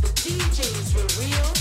The DJs were real.